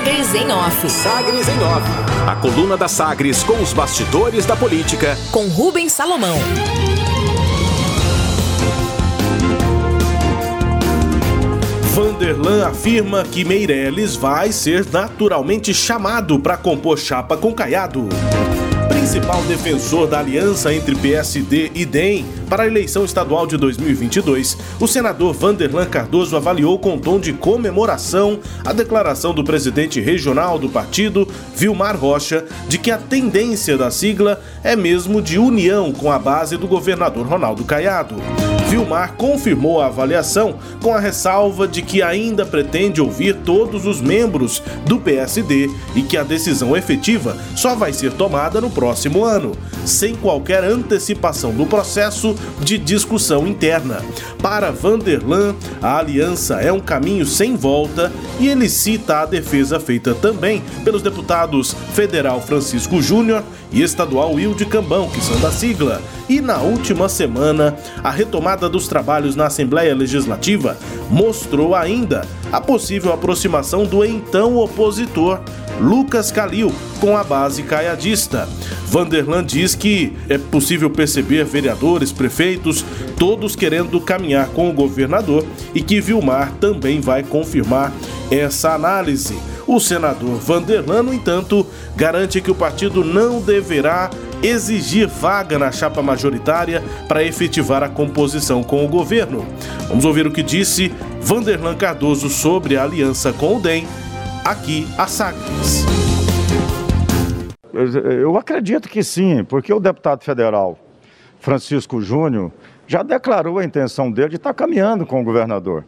Sagres em Off. Sagres em Off. A coluna da Sagres com os bastidores da política. Com Rubens Salomão. Vanderlan afirma que Meirelles vai ser naturalmente chamado para compor chapa com Caiado. Principal defensor da aliança entre PSD e DEM para a eleição estadual de 2022, o senador Vanderlan Cardoso avaliou com tom de comemoração a declaração do presidente regional do partido, Vilmar Rocha, de que a tendência da sigla é mesmo de união com a base do governador Ronaldo Caiado. Vilmar confirmou a avaliação com a ressalva de que ainda pretende ouvir todos os membros do PSD e que a decisão efetiva só vai ser tomada no próximo ano, sem qualquer antecipação do processo de discussão interna. Para Vanderlan, a aliança é um caminho sem volta e ele cita a defesa feita também pelos deputados federal Francisco Júnior e estadual Wilde Cambão, que são da sigla. E na última semana, a retomada dos trabalhos na Assembleia Legislativa mostrou ainda a possível aproximação do então opositor Lucas Calil com a base caiadista. Vanderlan diz que é possível perceber vereadores, prefeitos, todos querendo caminhar com o governador e que Vilmar também vai confirmar essa análise. O senador Vanderlan, no entanto, garante que o partido não deverá exigir vaga na chapa majoritária para efetivar a composição com o governo. Vamos ouvir o que disse Vanderlan Cardoso sobre a aliança com o DEM, aqui a Sagres. Eu acredito que sim, porque o deputado federal Francisco Júnior já declarou a intenção dele de estar caminhando com o governador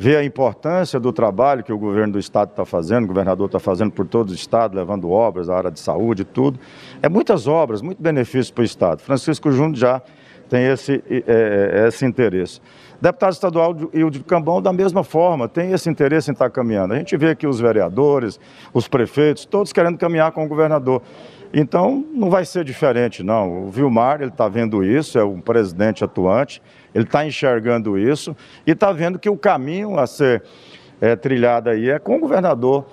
vê a importância do trabalho que o governo do estado está fazendo, o governador está fazendo por todo o estado, levando obras, a área de saúde, tudo. É muitas obras, muito benefício para o estado. Francisco Júnior já tem esse, é, esse interesse. Deputado estadual Hildo Cambão, da mesma forma, tem esse interesse em estar caminhando. A gente vê aqui os vereadores, os prefeitos, todos querendo caminhar com o governador. Então, não vai ser diferente, não. O Vilmar, ele está vendo isso, é um presidente atuante, ele está enxergando isso e está vendo que o caminho a ser é, trilhado aí é com o governador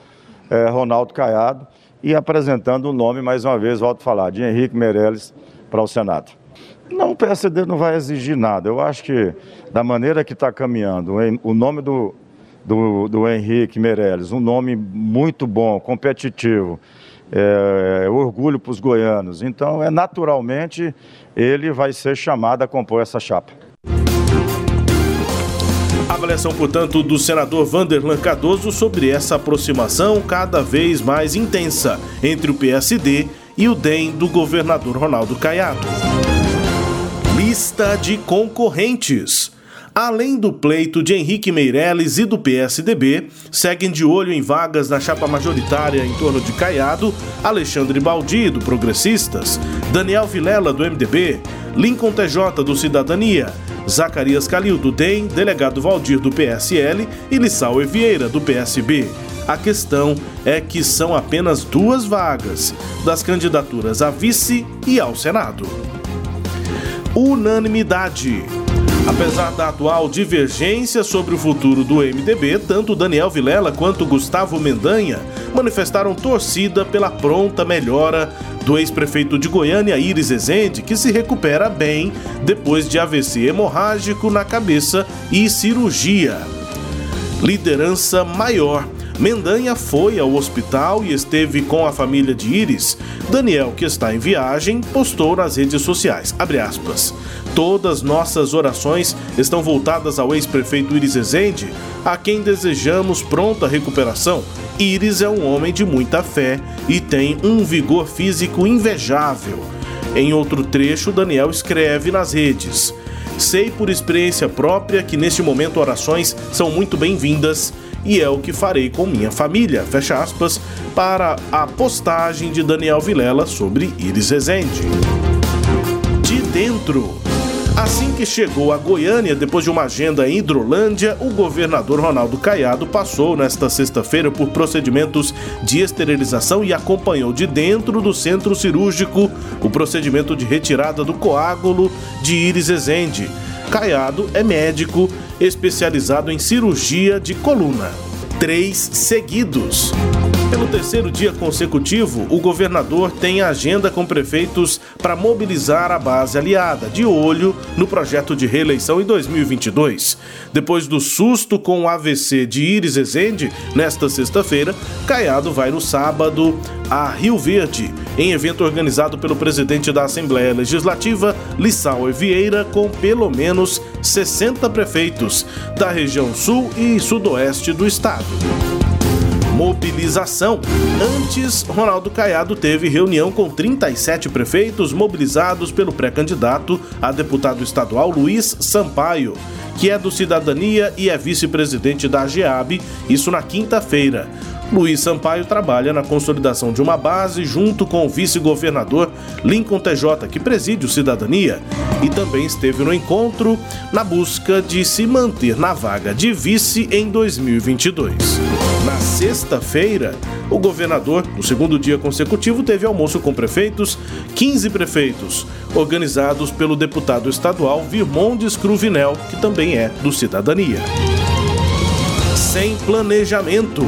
é, Ronaldo Caiado e apresentando o nome, mais uma vez, volto a falar, de Henrique Meirelles para o Senado. Não, o PSD não vai exigir nada. Eu acho que, da maneira que está caminhando, o nome do, do, do Henrique Meirelles, um nome muito bom, competitivo, é, é orgulho para os goianos. Então, é naturalmente, ele vai ser chamado a compor essa chapa. Avaliação, portanto, do senador Vanderlan Cardoso sobre essa aproximação cada vez mais intensa entre o PSD e o DEM do governador Ronaldo Caiado. Lista de concorrentes. Além do pleito de Henrique Meirelles e do PSDB, seguem de olho em vagas na chapa majoritária em torno de Caiado, Alexandre Baldi, do Progressistas, Daniel Vilela, do MDB, Lincoln TJ, do Cidadania, Zacarias Calil, do DEM, delegado Valdir, do PSL e Lissau Vieira, do PSB. A questão é que são apenas duas vagas das candidaturas a vice e ao Senado. Unanimidade. Apesar da atual divergência sobre o futuro do MDB, tanto Daniel Vilela quanto Gustavo Mendanha manifestaram torcida pela pronta melhora do ex-prefeito de Goiânia, Iris Ezende, que se recupera bem depois de AVC hemorrágico na cabeça e cirurgia. Liderança maior Mendanha foi ao hospital e esteve com a família de Iris. Daniel, que está em viagem, postou nas redes sociais, aspas, Todas nossas orações estão voltadas ao ex-prefeito Iris Ezende, a quem desejamos pronta recuperação. Iris é um homem de muita fé e tem um vigor físico invejável. Em outro trecho, Daniel escreve nas redes: Sei por experiência própria que neste momento orações são muito bem-vindas e é o que farei com minha família. Fecha aspas para a postagem de Daniel Vilela sobre Iris Rezende. De dentro. Assim que chegou a Goiânia, depois de uma agenda em Hidrolândia, o governador Ronaldo Caiado passou nesta sexta-feira por procedimentos de esterilização e acompanhou de dentro do centro cirúrgico o procedimento de retirada do coágulo de Iris Ezende. Caiado é médico especializado em cirurgia de coluna. Três seguidos. Pelo terceiro dia consecutivo, o governador tem agenda com prefeitos para mobilizar a base aliada, de olho no projeto de reeleição em 2022. Depois do susto com o AVC de Iris Ezende, nesta sexta-feira, Caiado vai no sábado a Rio Verde, em evento organizado pelo presidente da Assembleia Legislativa, Lissau Vieira, com pelo menos 60 prefeitos da região sul e sudoeste do estado mobilização. Antes, Ronaldo Caiado teve reunião com 37 prefeitos mobilizados pelo pré-candidato a deputado estadual Luiz Sampaio, que é do Cidadania e é vice-presidente da GEAB, isso na quinta-feira. Luiz Sampaio trabalha na consolidação de uma base junto com o vice-governador Lincoln TJ, que preside o Cidadania, e também esteve no encontro na busca de se manter na vaga de vice em 2022. Na sexta-feira, o governador, no segundo dia consecutivo, teve almoço com prefeitos, 15 prefeitos, organizados pelo deputado estadual Virmondes Cruvinel, que também é do Cidadania sem planejamento.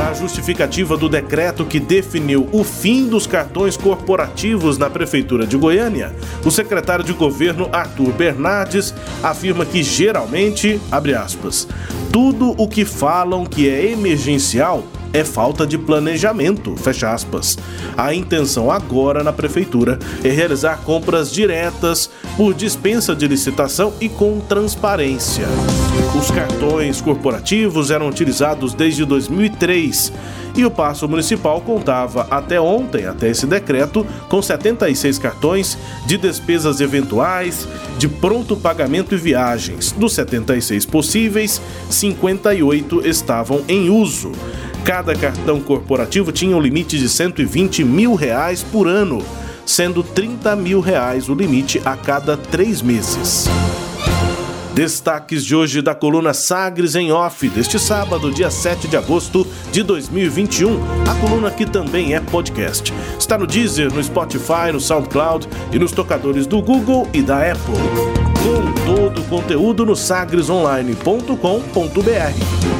Na justificativa do decreto que definiu o fim dos cartões corporativos na Prefeitura de Goiânia, o secretário de governo Arthur Bernardes afirma que geralmente, abre aspas, tudo o que falam que é emergencial é falta de planejamento, fecha aspas. A intenção agora na prefeitura é realizar compras diretas por dispensa de licitação e com transparência. Os cartões corporativos eram utilizados desde 2003 e o Passo Municipal contava até ontem, até esse decreto, com 76 cartões de despesas eventuais, de pronto pagamento e viagens. Dos 76 possíveis, 58 estavam em uso. Cada cartão corporativo tinha um limite de 120 mil reais por ano, sendo 30 mil reais o limite a cada três meses. Destaques de hoje da coluna Sagres em Off, deste sábado, dia 7 de agosto de 2021. A coluna que também é podcast. Está no Deezer, no Spotify, no SoundCloud e nos tocadores do Google e da Apple. Com todo o conteúdo no sagresonline.com.br.